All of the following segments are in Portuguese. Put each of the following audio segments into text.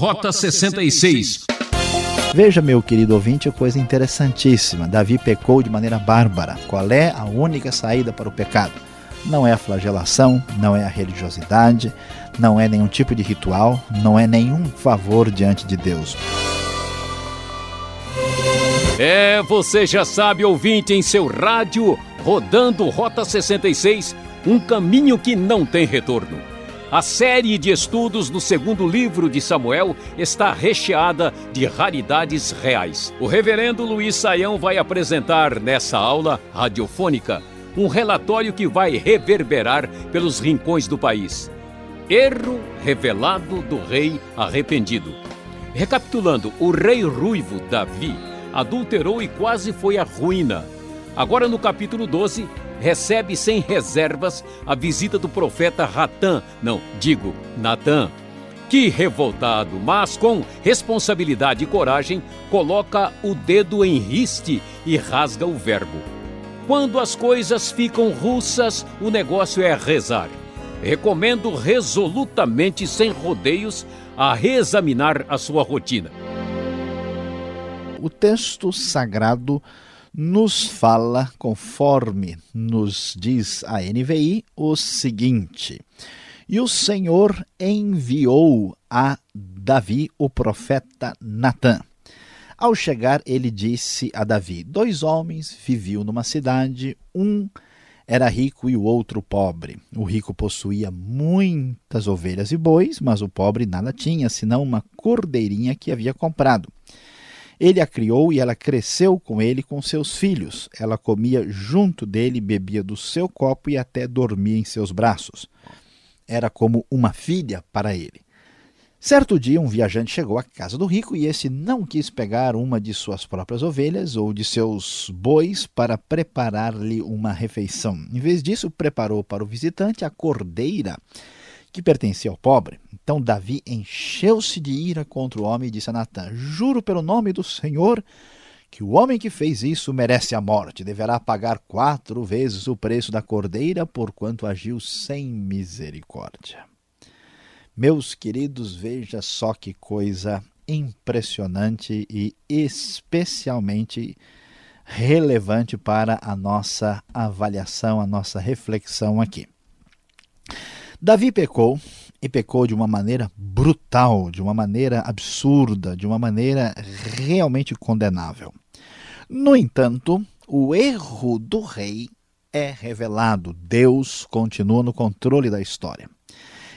Rota 66. Veja, meu querido ouvinte, coisa interessantíssima. Davi pecou de maneira bárbara. Qual é a única saída para o pecado? Não é a flagelação, não é a religiosidade, não é nenhum tipo de ritual, não é nenhum favor diante de Deus. É, você já sabe, ouvinte, em seu rádio, rodando Rota 66, um caminho que não tem retorno. A série de estudos do segundo livro de Samuel está recheada de raridades reais. O reverendo Luiz Saião vai apresentar nessa aula radiofônica um relatório que vai reverberar pelos rincões do país. Erro revelado do rei arrependido. Recapitulando, o rei ruivo Davi adulterou e quase foi à ruína. Agora no capítulo 12, recebe sem reservas a visita do profeta Ratã, não, digo, Natã, que, revoltado, mas com responsabilidade e coragem, coloca o dedo em riste e rasga o verbo. Quando as coisas ficam russas, o negócio é rezar. Recomendo resolutamente, sem rodeios, a reexaminar a sua rotina. O texto sagrado nos fala, conforme nos diz a NVI, o seguinte: E o Senhor enviou a Davi o profeta Natã. Ao chegar, ele disse a Davi: Dois homens viviam numa cidade, um era rico e o outro pobre. O rico possuía muitas ovelhas e bois, mas o pobre nada tinha, senão uma cordeirinha que havia comprado. Ele a criou e ela cresceu com ele com seus filhos. Ela comia junto dele, bebia do seu copo e até dormia em seus braços. Era como uma filha para ele. Certo dia, um viajante chegou à casa do rico e esse não quis pegar uma de suas próprias ovelhas ou de seus bois para preparar-lhe uma refeição. Em vez disso, preparou para o visitante a cordeira que pertencia ao pobre. Então Davi encheu-se de ira contra o homem e disse a Natã: Juro pelo nome do Senhor que o homem que fez isso merece a morte, deverá pagar quatro vezes o preço da cordeira, porquanto agiu sem misericórdia. Meus queridos, veja só que coisa impressionante e especialmente relevante para a nossa avaliação, a nossa reflexão aqui. Davi pecou e pecou de uma maneira brutal, de uma maneira absurda, de uma maneira realmente condenável. No entanto, o erro do rei é revelado. Deus continua no controle da história.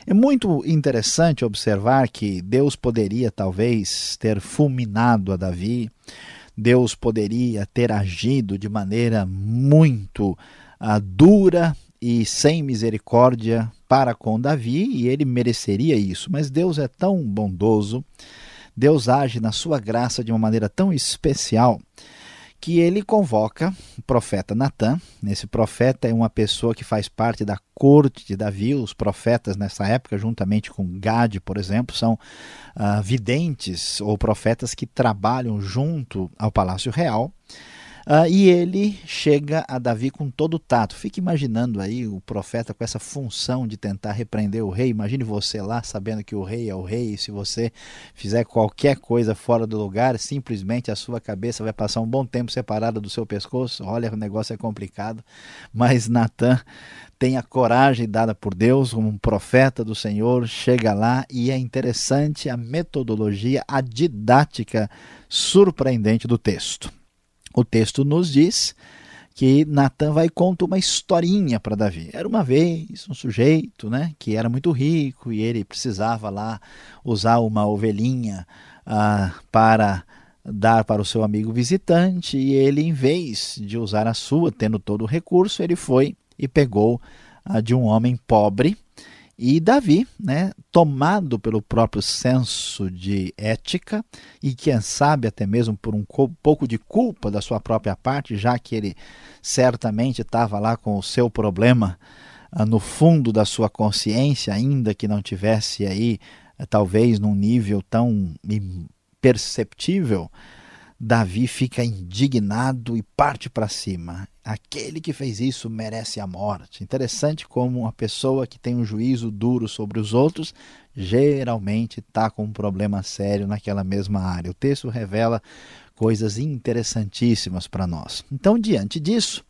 É muito interessante observar que Deus poderia talvez ter fulminado a Davi, Deus poderia ter agido de maneira muito uh, dura e sem misericórdia para com Davi e ele mereceria isso. Mas Deus é tão bondoso, Deus age na sua graça de uma maneira tão especial que ele convoca o profeta Natã. Esse profeta é uma pessoa que faz parte da corte de Davi. Os profetas nessa época, juntamente com Gade, por exemplo, são uh, videntes ou profetas que trabalham junto ao palácio real. Uh, e ele chega a Davi com todo o tato. Fique imaginando aí o profeta com essa função de tentar repreender o rei. Imagine você lá sabendo que o rei é o rei, e se você fizer qualquer coisa fora do lugar, simplesmente a sua cabeça vai passar um bom tempo separada do seu pescoço. Olha, o negócio é complicado. Mas Natan tem a coragem dada por Deus, como um profeta do Senhor, chega lá e é interessante a metodologia, a didática surpreendente do texto. O texto nos diz que Natan vai contar uma historinha para Davi. Era uma vez um sujeito, né, que era muito rico e ele precisava lá usar uma ovelhinha ah, para dar para o seu amigo visitante e ele, em vez de usar a sua, tendo todo o recurso, ele foi e pegou ah, de um homem pobre e Davi, né, tomado pelo próprio senso de ética e quem sabe até mesmo por um pouco de culpa da sua própria parte, já que ele certamente estava lá com o seu problema ah, no fundo da sua consciência, ainda que não tivesse aí eh, talvez num nível tão imperceptível, Davi fica indignado e parte para cima. Aquele que fez isso merece a morte. Interessante como uma pessoa que tem um juízo duro sobre os outros geralmente está com um problema sério naquela mesma área. O texto revela coisas interessantíssimas para nós. Então, diante disso,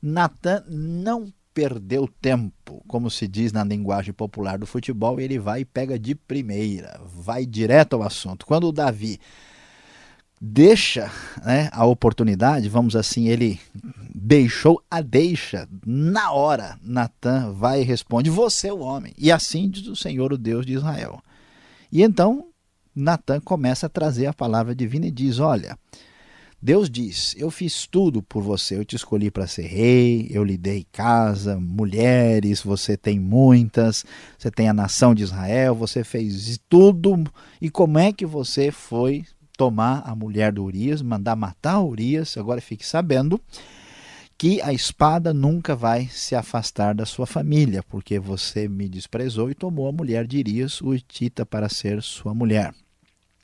Natan não perdeu tempo, como se diz na linguagem popular do futebol, ele vai e pega de primeira, vai direto ao assunto. Quando o Davi deixa né, a oportunidade, vamos assim, ele deixou a deixa, na hora, Natan vai e responde: Você é o homem. E assim diz o Senhor, o Deus de Israel. E então Natan começa a trazer a palavra divina e diz: Olha, Deus diz: Eu fiz tudo por você, eu te escolhi para ser rei, eu lhe dei casa, mulheres, você tem muitas, você tem a nação de Israel, você fez tudo. E como é que você foi tomar a mulher do Urias, mandar matar Urias? Agora fique sabendo que a espada nunca vai se afastar da sua família, porque você me desprezou e tomou a mulher de Urias, o Tita, para ser sua mulher.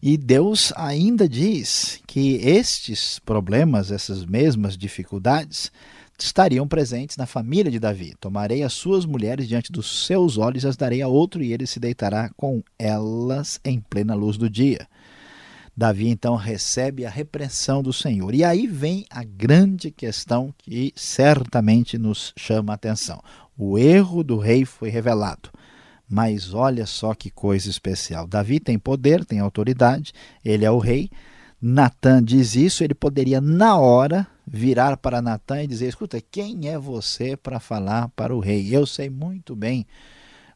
E Deus ainda diz que estes problemas, essas mesmas dificuldades, estariam presentes na família de Davi. Tomarei as suas mulheres diante dos seus olhos as darei a outro, e ele se deitará com elas em plena luz do dia. Davi então recebe a repressão do Senhor. E aí vem a grande questão que certamente nos chama a atenção. O erro do rei foi revelado. Mas olha só que coisa especial. Davi tem poder, tem autoridade, ele é o rei. Natan diz isso, ele poderia na hora virar para Natan e dizer: Escuta, quem é você para falar para o rei? Eu sei muito bem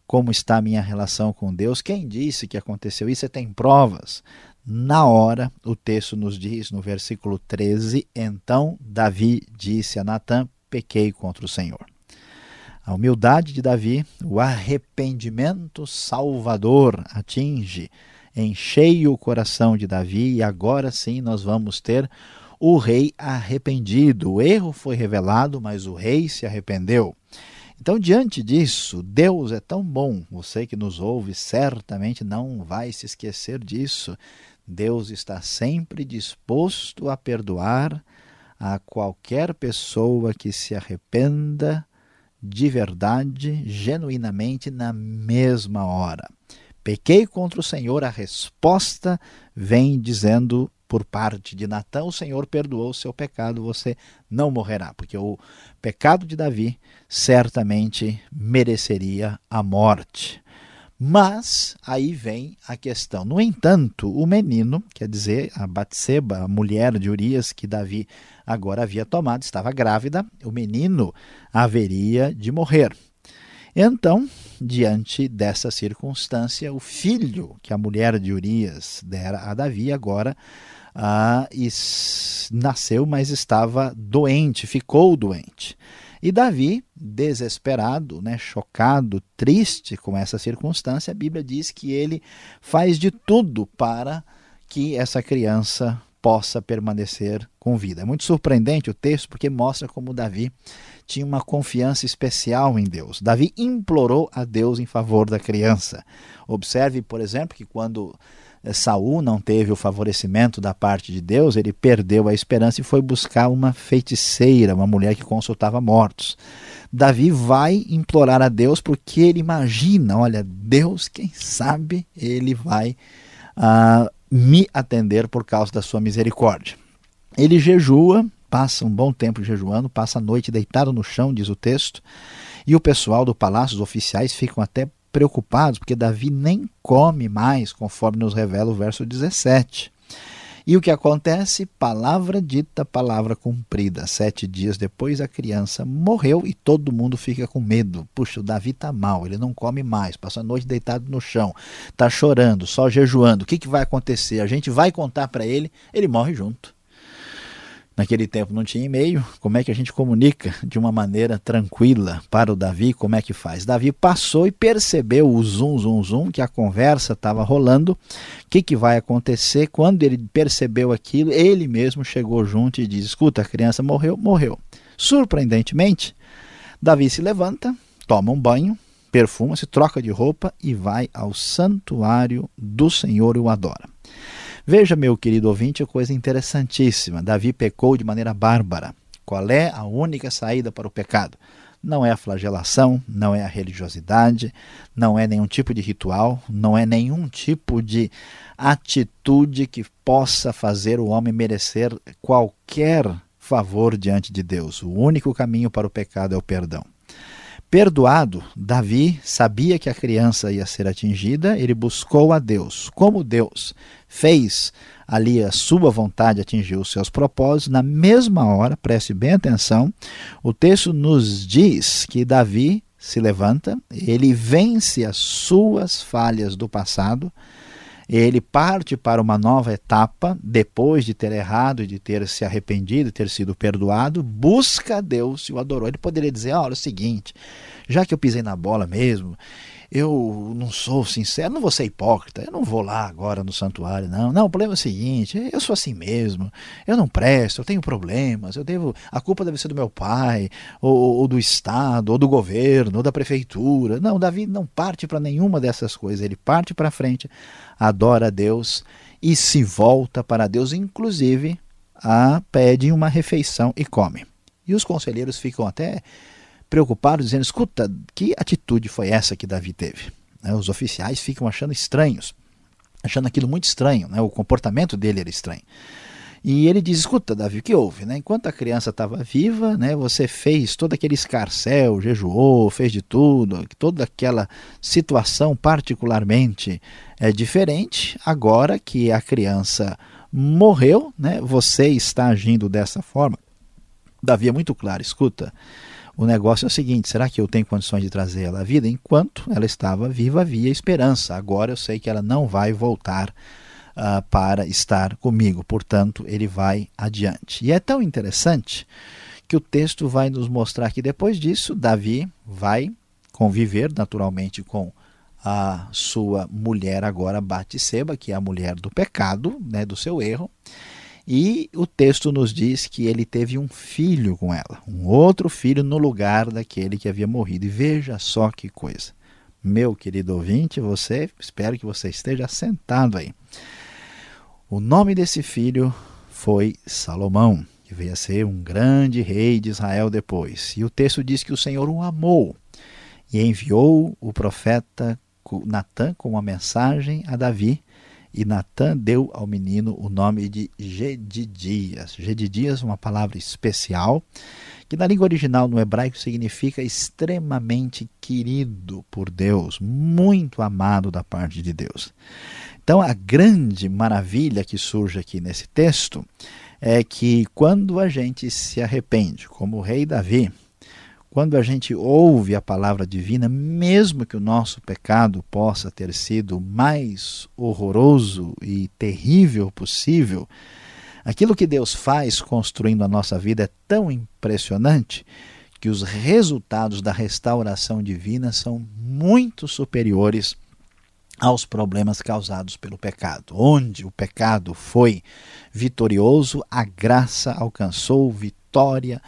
como está a minha relação com Deus. Quem disse que aconteceu isso? Você tem provas. Na hora, o texto nos diz no versículo 13: Então Davi disse a Natan: Pequei contra o Senhor. A humildade de Davi, o arrependimento salvador atinge em cheio o coração de Davi e agora sim nós vamos ter o rei arrependido. O erro foi revelado, mas o rei se arrependeu. Então, diante disso, Deus é tão bom. Você que nos ouve certamente não vai se esquecer disso. Deus está sempre disposto a perdoar a qualquer pessoa que se arrependa de verdade, genuinamente, na mesma hora. Pequei contra o Senhor, a resposta vem dizendo por parte de Natã: o Senhor perdoou o seu pecado, você não morrerá, porque o pecado de Davi certamente mereceria a morte. Mas aí vem a questão. No entanto, o menino, quer dizer, a Batseba, a mulher de Urias que Davi agora havia tomado, estava grávida, o menino haveria de morrer. Então, diante dessa circunstância, o filho que a mulher de Urias dera a Davi agora ah, nasceu, mas estava doente, ficou doente. E Davi, desesperado, né, chocado, triste com essa circunstância, a Bíblia diz que ele faz de tudo para que essa criança possa permanecer com vida. É muito surpreendente o texto porque mostra como Davi tinha uma confiança especial em Deus. Davi implorou a Deus em favor da criança. Observe, por exemplo, que quando Saul não teve o favorecimento da parte de Deus, ele perdeu a esperança e foi buscar uma feiticeira, uma mulher que consultava mortos. Davi vai implorar a Deus porque ele imagina, olha, Deus, quem sabe ele vai uh, me atender por causa da sua misericórdia. Ele jejua, passa um bom tempo jejuando, passa a noite deitado no chão, diz o texto, e o pessoal do palácio, os oficiais, ficam até preocupados, porque Davi nem come mais, conforme nos revela o verso 17. E o que acontece? Palavra dita, palavra cumprida. Sete dias depois, a criança morreu e todo mundo fica com medo. Puxa, o Davi está mal, ele não come mais, passa a noite deitado no chão, está chorando, só jejuando. O que, que vai acontecer? A gente vai contar para ele, ele morre junto. Naquele tempo não tinha e-mail. Como é que a gente comunica de uma maneira tranquila para o Davi? Como é que faz? Davi passou e percebeu o zum, zum, zum, que a conversa estava rolando. O que, que vai acontecer? Quando ele percebeu aquilo, ele mesmo chegou junto e diz: Escuta, a criança morreu, morreu. Surpreendentemente, Davi se levanta, toma um banho, perfuma, se troca de roupa e vai ao santuário do Senhor e o adora. Veja, meu querido ouvinte, coisa interessantíssima. Davi pecou de maneira bárbara. Qual é a única saída para o pecado? Não é a flagelação, não é a religiosidade, não é nenhum tipo de ritual, não é nenhum tipo de atitude que possa fazer o homem merecer qualquer favor diante de Deus. O único caminho para o pecado é o perdão. Perdoado, Davi sabia que a criança ia ser atingida, ele buscou a Deus. Como Deus fez ali a sua vontade atingir os seus propósitos, na mesma hora, preste bem atenção, o texto nos diz que Davi se levanta, ele vence as suas falhas do passado, ele parte para uma nova etapa, depois de ter errado, de ter se arrependido, ter sido perdoado, busca Deus e o adorou. Ele poderia dizer: olha, é o seguinte, já que eu pisei na bola mesmo, eu não sou sincero, não vou ser hipócrita, eu não vou lá agora no santuário, não. Não, o problema é o seguinte, eu sou assim mesmo, eu não presto, eu tenho problemas, eu devo. A culpa deve ser do meu pai, ou, ou do Estado, ou do governo, ou da prefeitura. Não, Davi não parte para nenhuma dessas coisas, ele parte para frente, adora a Deus e se volta para Deus, inclusive a, pede uma refeição e come. E os conselheiros ficam até preocupados, dizendo: escuta, que atitude foi essa que Davi teve? Né, os oficiais ficam achando estranhos, achando aquilo muito estranho, né, o comportamento dele era estranho. E ele diz: escuta, Davi, o que houve? Né? Enquanto a criança estava viva, né, você fez todo aquele escarcel, jejuou, fez de tudo, toda aquela situação particularmente é, diferente. Agora que a criança morreu, né, você está agindo dessa forma. Davi é muito claro: escuta, o negócio é o seguinte: será que eu tenho condições de trazer ela à vida? Enquanto ela estava viva, havia esperança. Agora eu sei que ela não vai voltar uh, para estar comigo. Portanto, ele vai adiante. E é tão interessante que o texto vai nos mostrar que depois disso, Davi vai conviver naturalmente com a sua mulher agora Batseba, que é a mulher do pecado, né, do seu erro. E o texto nos diz que ele teve um filho com ela, um outro filho no lugar daquele que havia morrido. E veja só que coisa. Meu querido ouvinte, você, espero que você esteja sentado aí. O nome desse filho foi Salomão, que veio a ser um grande rei de Israel depois. E o texto diz que o Senhor o amou e enviou o profeta Natã com uma mensagem a Davi e Natã deu ao menino o nome de Gedidias. Gedidias, uma palavra especial, que na língua original no hebraico significa extremamente querido por Deus, muito amado da parte de Deus. Então, a grande maravilha que surge aqui nesse texto é que quando a gente se arrepende, como o rei Davi, quando a gente ouve a palavra divina, mesmo que o nosso pecado possa ter sido mais horroroso e terrível possível, aquilo que Deus faz construindo a nossa vida é tão impressionante que os resultados da restauração divina são muito superiores aos problemas causados pelo pecado. Onde o pecado foi vitorioso, a graça alcançou vitória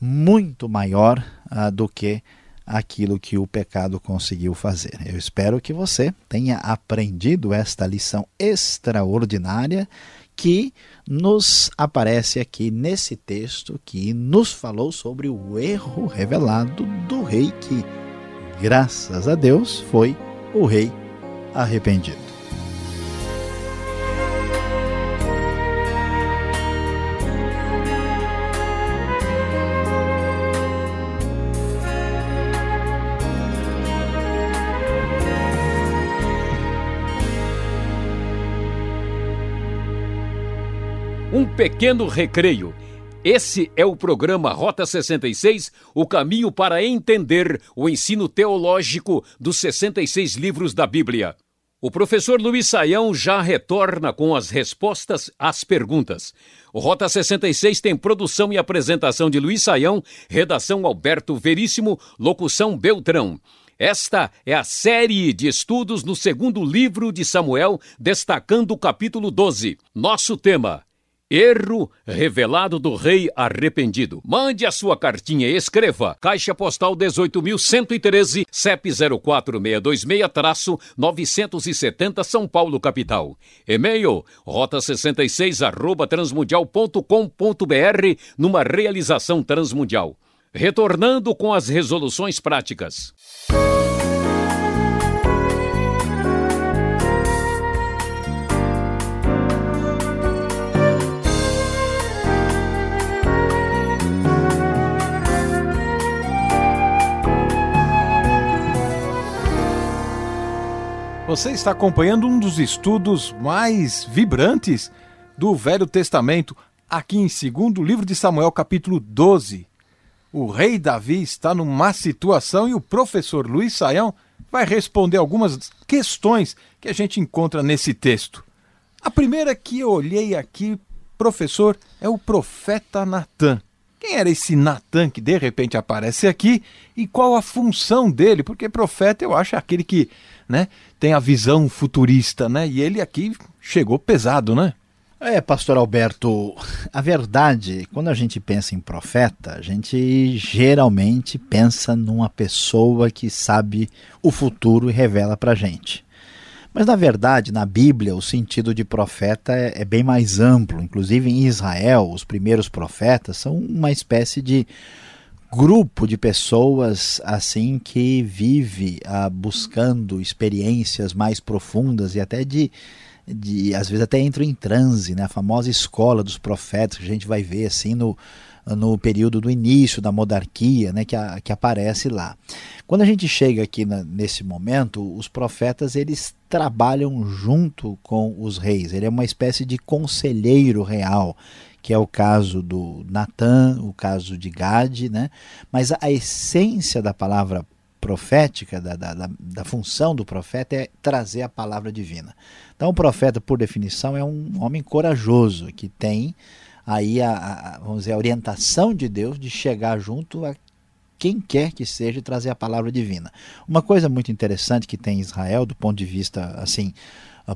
muito maior ah, do que aquilo que o pecado conseguiu fazer. Eu espero que você tenha aprendido esta lição extraordinária que nos aparece aqui nesse texto que nos falou sobre o erro revelado do rei que, graças a Deus, foi o rei arrependido. Pequeno recreio. Esse é o programa Rota 66, o caminho para entender o ensino teológico dos 66 livros da Bíblia. O professor Luiz Saião já retorna com as respostas às perguntas. O Rota 66 tem produção e apresentação de Luiz Saião, redação Alberto Veríssimo, locução Beltrão. Esta é a série de estudos no segundo livro de Samuel, destacando o capítulo 12. Nosso tema: Erro revelado do rei arrependido. Mande a sua cartinha e escreva. Caixa Postal 18.113, CEP 04626-970 São Paulo, capital. E-mail rota66 arroba transmundial.com.br numa realização transmundial. Retornando com as resoluções práticas. Você está acompanhando um dos estudos mais vibrantes do Velho Testamento, aqui em segundo livro de Samuel, capítulo 12. O rei Davi está numa situação e o professor Luiz Saião vai responder algumas questões que a gente encontra nesse texto. A primeira que eu olhei aqui, professor, é o profeta Natan. Quem era esse Natan que de repente aparece aqui e qual a função dele? Porque profeta eu acho é aquele que né, tem a visão futurista, né? E ele aqui chegou pesado, né? É, pastor Alberto, a verdade, quando a gente pensa em profeta, a gente geralmente pensa numa pessoa que sabe o futuro e revela para gente. Mas na verdade, na Bíblia, o sentido de profeta é, é, bem mais amplo. Inclusive em Israel, os primeiros profetas são uma espécie de grupo de pessoas assim que vive ah, buscando experiências mais profundas e até de, de às vezes até entra em transe, né? A famosa escola dos profetas que a gente vai ver assim no no período do início da monarquia, né, que, a, que aparece lá. Quando a gente chega aqui na, nesse momento, os profetas eles trabalham junto com os reis. Ele é uma espécie de conselheiro real que é o caso do Natan, o caso de Gade, né? mas a, essência da palavra profética, da, da, da, função do profeta é trazer a palavra divina. Então, o profeta, por definição, é um homem corajoso, que tem aí a, a, vamos dizer, a orientação de Deus de chegar junto a quem quer que seja e trazer a palavra divina. Uma coisa muito interessante que tem em Israel, do ponto de vista assim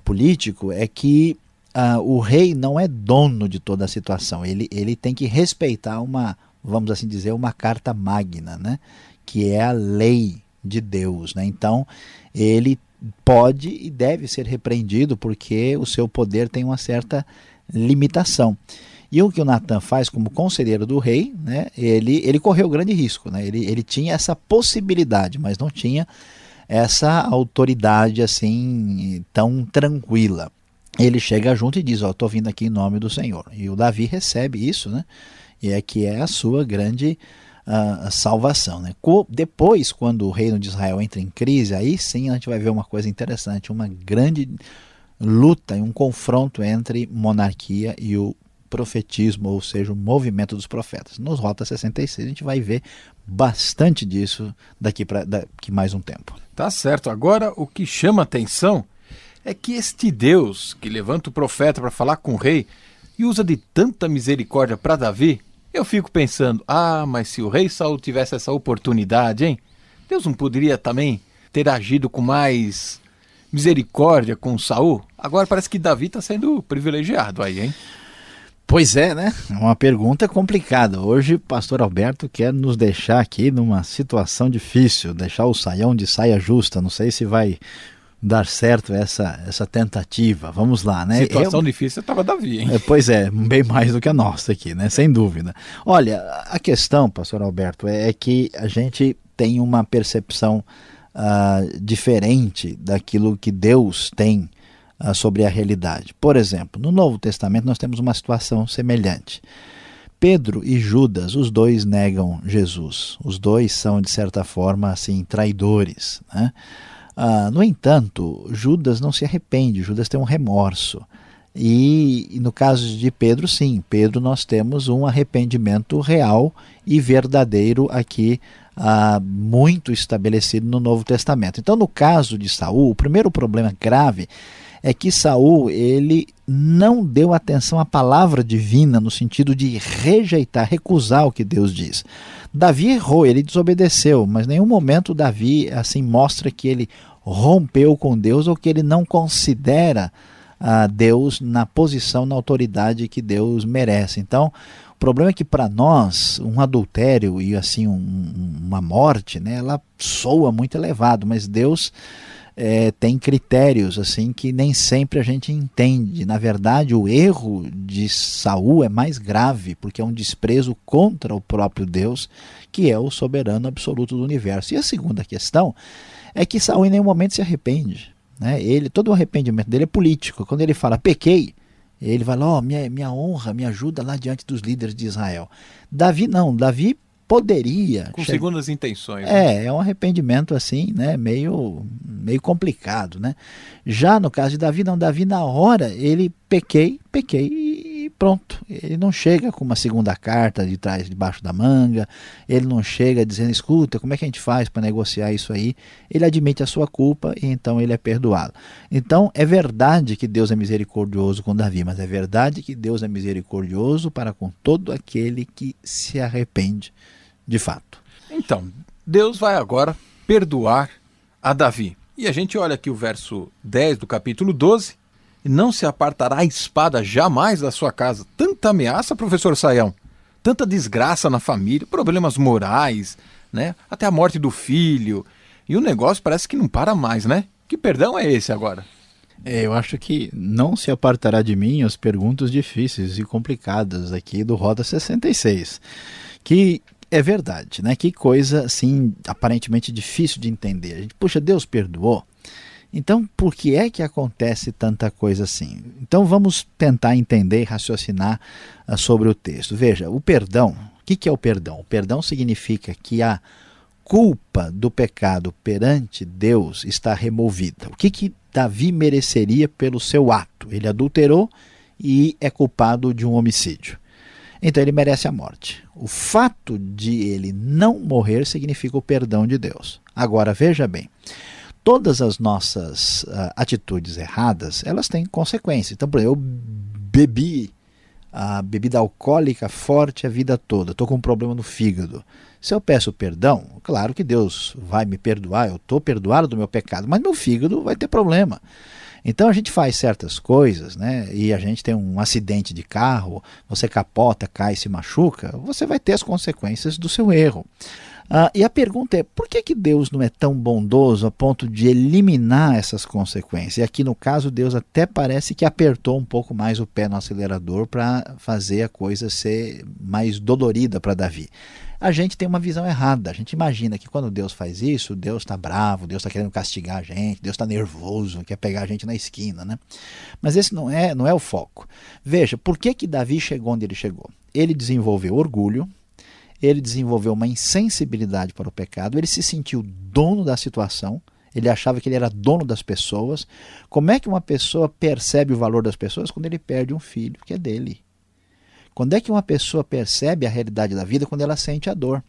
político, é que uh, o rei não é dono de toda a situação. Ele, ele tem que respeitar uma, vamos assim dizer, uma carta magna, né? que é a lei de Deus. Né? Então, ele pode e deve ser repreendido porque o seu poder tem uma certa limitação. E o que o Natan faz como conselheiro do rei, né, ele, ele correu grande risco. Né, ele, ele tinha essa possibilidade, mas não tinha essa autoridade assim tão tranquila ele chega junto e diz: Ó, estou vindo aqui em nome do Senhor. E o Davi recebe isso, né? E é que é a sua grande uh, salvação. Né? Depois, quando o reino de Israel entra em crise, aí sim a gente vai ver uma coisa interessante: uma grande luta e um confronto entre monarquia e o profetismo, ou seja, o movimento dos profetas. Nos Rota 66 a gente vai ver bastante disso daqui para daqui mais um tempo. Tá certo. Agora o que chama atenção é que este Deus que levanta o profeta para falar com o rei e usa de tanta misericórdia para Davi, eu fico pensando: ah, mas se o rei Saul tivesse essa oportunidade, hein? Deus não poderia também ter agido com mais misericórdia com Saul? Agora parece que Davi está sendo privilegiado aí, hein? Pois é, né? Uma pergunta complicada. Hoje pastor Alberto quer nos deixar aqui numa situação difícil, deixar o saião de saia justa. Não sei se vai dar certo essa, essa tentativa. Vamos lá, né? Situação Eu, difícil estava Davi, hein? É, pois é, bem mais do que a nossa aqui, né? Sem dúvida. Olha, a questão, pastor Alberto, é, é que a gente tem uma percepção uh, diferente daquilo que Deus tem uh, sobre a realidade. Por exemplo, no Novo Testamento nós temos uma situação semelhante. Pedro e Judas, os dois negam Jesus. Os dois são, de certa forma, assim, traidores, né? Ah, no entanto, Judas não se arrepende, Judas tem um remorso. E, no caso de Pedro, sim, Pedro nós temos um arrependimento real e verdadeiro aqui, ah, muito estabelecido no Novo Testamento. Então, no caso de Saul, o primeiro problema grave é que Saul ele não deu atenção à palavra divina no sentido de rejeitar, recusar o que Deus diz. Davi errou, ele desobedeceu, mas em nenhum momento Davi assim mostra que ele rompeu com Deus ou que ele não considera a Deus na posição, na autoridade que Deus merece. Então, o problema é que para nós um adultério e assim um, uma morte, né, ela soa muito elevado, mas Deus é, tem critérios assim que nem sempre a gente entende. Na verdade, o erro de Saul é mais grave porque é um desprezo contra o próprio Deus, que é o soberano absoluto do universo. E a segunda questão é que Saul em nenhum momento se arrepende. Né? Ele, todo o arrependimento dele é político. Quando ele fala pequei, ele vai lá, oh, minha, minha honra, me ajuda lá diante dos líderes de Israel. Davi não, Davi poderia. Com segundas intenções. Né? É, é um arrependimento assim, né? Meio, meio complicado, né? Já no caso de Davi, não, Davi na hora ele pequei, pequei e pronto. Ele não chega com uma segunda carta de trás, debaixo da manga. Ele não chega dizendo, escuta, como é que a gente faz para negociar isso aí? Ele admite a sua culpa e então ele é perdoado. Então é verdade que Deus é misericordioso com Davi, mas é verdade que Deus é misericordioso para com todo aquele que se arrepende de fato. Então, Deus vai agora perdoar a Davi. E a gente olha aqui o verso 10 do capítulo 12. E não se apartará a espada jamais da sua casa. Tanta ameaça, professor Saião. Tanta desgraça na família, problemas morais, né? Até a morte do filho. E o negócio parece que não para mais, né? Que perdão é esse agora? É, eu acho que não se apartará de mim as perguntas difíceis e complicadas aqui do Roda 66. Que é verdade, né? Que coisa assim, aparentemente difícil de entender. A gente, puxa, Deus perdoou. Então, por que é que acontece tanta coisa assim? Então, vamos tentar entender e raciocinar uh, sobre o texto. Veja, o perdão, o que, que é o perdão? O perdão significa que a culpa do pecado perante Deus está removida. O que, que Davi mereceria pelo seu ato? Ele adulterou e é culpado de um homicídio. Então ele merece a morte. O fato de ele não morrer significa o perdão de Deus. Agora veja bem, todas as nossas uh, atitudes erradas, elas têm consequências. Então, por exemplo, eu bebi a bebida alcoólica forte a vida toda, estou com um problema no fígado. Se eu peço perdão, claro que Deus vai me perdoar, eu estou perdoado do meu pecado, mas meu fígado vai ter problema. Então a gente faz certas coisas, né? E a gente tem um acidente de carro, você capota, cai, se machuca, você vai ter as consequências do seu erro. Uh, e a pergunta é: por que, que Deus não é tão bondoso a ponto de eliminar essas consequências? E aqui no caso, Deus até parece que apertou um pouco mais o pé no acelerador para fazer a coisa ser mais dolorida para Davi a gente tem uma visão errada. A gente imagina que quando Deus faz isso, Deus está bravo, Deus está querendo castigar a gente, Deus está nervoso, quer pegar a gente na esquina, né? Mas esse não é, não é o foco. Veja, por que, que Davi chegou onde ele chegou? Ele desenvolveu orgulho, ele desenvolveu uma insensibilidade para o pecado, ele se sentiu dono da situação, ele achava que ele era dono das pessoas. Como é que uma pessoa percebe o valor das pessoas? Quando ele perde um filho que é dele. Quando é que uma pessoa percebe a realidade da vida? Quando ela sente a dor.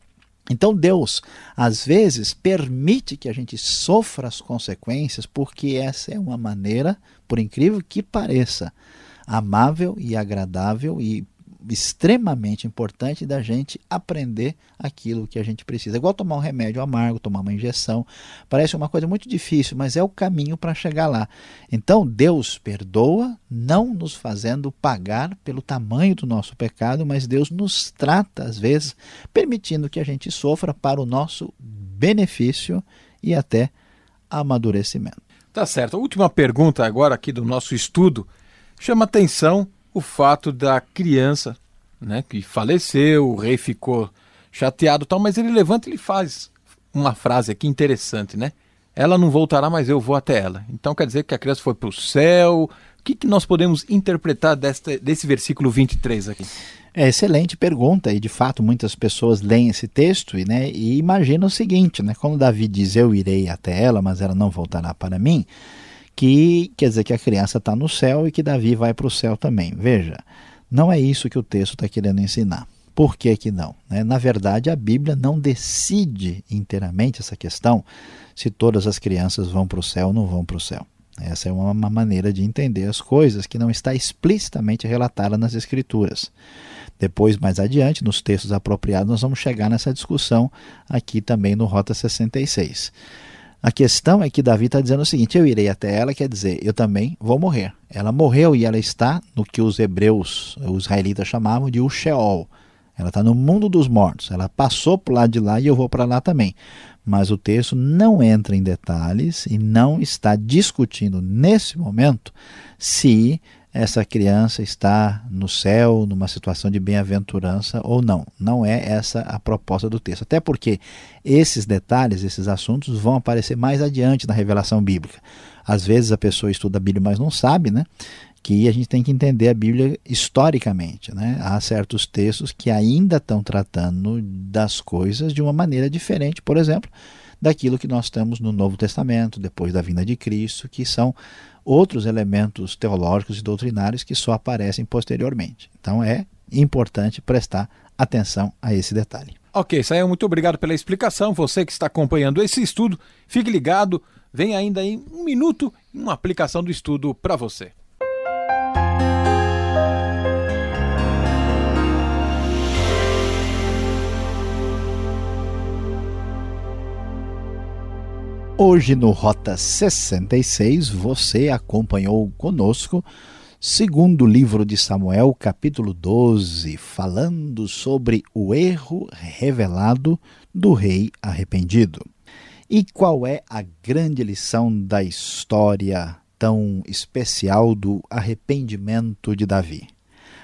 Então Deus, às vezes, permite que a gente sofra as consequências, porque essa é uma maneira, por incrível que pareça, amável e agradável e extremamente importante da gente aprender aquilo que a gente precisa. É igual tomar um remédio amargo, tomar uma injeção. Parece uma coisa muito difícil, mas é o caminho para chegar lá. Então, Deus perdoa, não nos fazendo pagar pelo tamanho do nosso pecado, mas Deus nos trata, às vezes, permitindo que a gente sofra para o nosso benefício e até amadurecimento. Tá certo. A última pergunta agora aqui do nosso estudo chama atenção o fato da criança, né, que faleceu, o rei ficou chateado, tal, mas ele levanta e ele faz uma frase aqui interessante, né? Ela não voltará, mas eu vou até ela. Então quer dizer que a criança foi para o céu. O que, que nós podemos interpretar desta, desse versículo 23 aqui? É excelente pergunta e de fato muitas pessoas leem esse texto e, né, e imaginam o seguinte, né, quando Davi diz eu irei até ela, mas ela não voltará para mim, que quer dizer que a criança está no céu e que Davi vai para o céu também. Veja, não é isso que o texto está querendo ensinar. Por que, que não? Né? Na verdade, a Bíblia não decide inteiramente essa questão se todas as crianças vão para o céu ou não vão para o céu. Essa é uma maneira de entender as coisas que não está explicitamente relatada nas Escrituras. Depois, mais adiante, nos textos apropriados, nós vamos chegar nessa discussão aqui também no Rota 66. A questão é que Davi está dizendo o seguinte: eu irei até ela, quer dizer, eu também vou morrer. Ela morreu e ela está no que os hebreus, os israelitas chamavam de Sheol. Ela está no mundo dos mortos. Ela passou para o lado de lá e eu vou para lá também. Mas o texto não entra em detalhes e não está discutindo nesse momento se essa criança está no céu, numa situação de bem-aventurança ou não. Não é essa a proposta do texto. Até porque esses detalhes, esses assuntos vão aparecer mais adiante na revelação bíblica. Às vezes a pessoa estuda a Bíblia, mas não sabe, né? Que a gente tem que entender a Bíblia historicamente. Né? Há certos textos que ainda estão tratando das coisas de uma maneira diferente, por exemplo, daquilo que nós temos no Novo Testamento, depois da vinda de Cristo, que são outros elementos teológicos e doutrinários que só aparecem posteriormente. Então é importante prestar atenção a esse detalhe. Ok, Sael, muito obrigado pela explicação. Você que está acompanhando esse estudo, fique ligado. Vem ainda em um minuto uma aplicação do estudo para você. Hoje no Rota 66 você acompanhou conosco segundo livro de Samuel, capítulo 12, falando sobre o erro revelado do rei arrependido. E qual é a grande lição da história tão especial do arrependimento de Davi?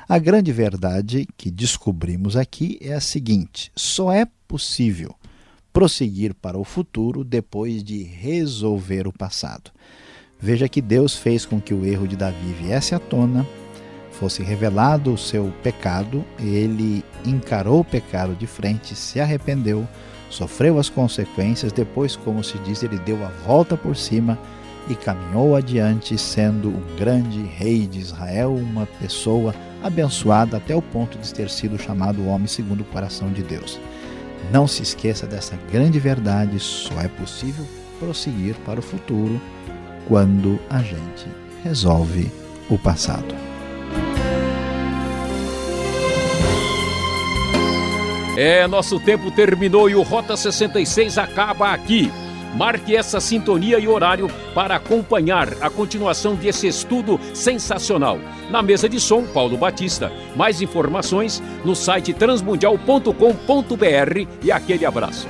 A grande verdade que descobrimos aqui é a seguinte: só é possível prosseguir para o futuro depois de resolver o passado. Veja que Deus fez com que o erro de Davi viesse à tona, fosse revelado o seu pecado, ele encarou o pecado de frente, se arrependeu, sofreu as consequências, depois, como se diz, ele deu a volta por cima e caminhou adiante, sendo um grande rei de Israel, uma pessoa abençoada até o ponto de ter sido chamado homem segundo o coração de Deus. Não se esqueça dessa grande verdade: só é possível prosseguir para o futuro quando a gente resolve o passado. É, nosso tempo terminou e o Rota 66 acaba aqui. Marque essa sintonia e horário para acompanhar a continuação desse estudo sensacional. Na mesa de som, Paulo Batista. Mais informações no site transmundial.com.br e aquele abraço.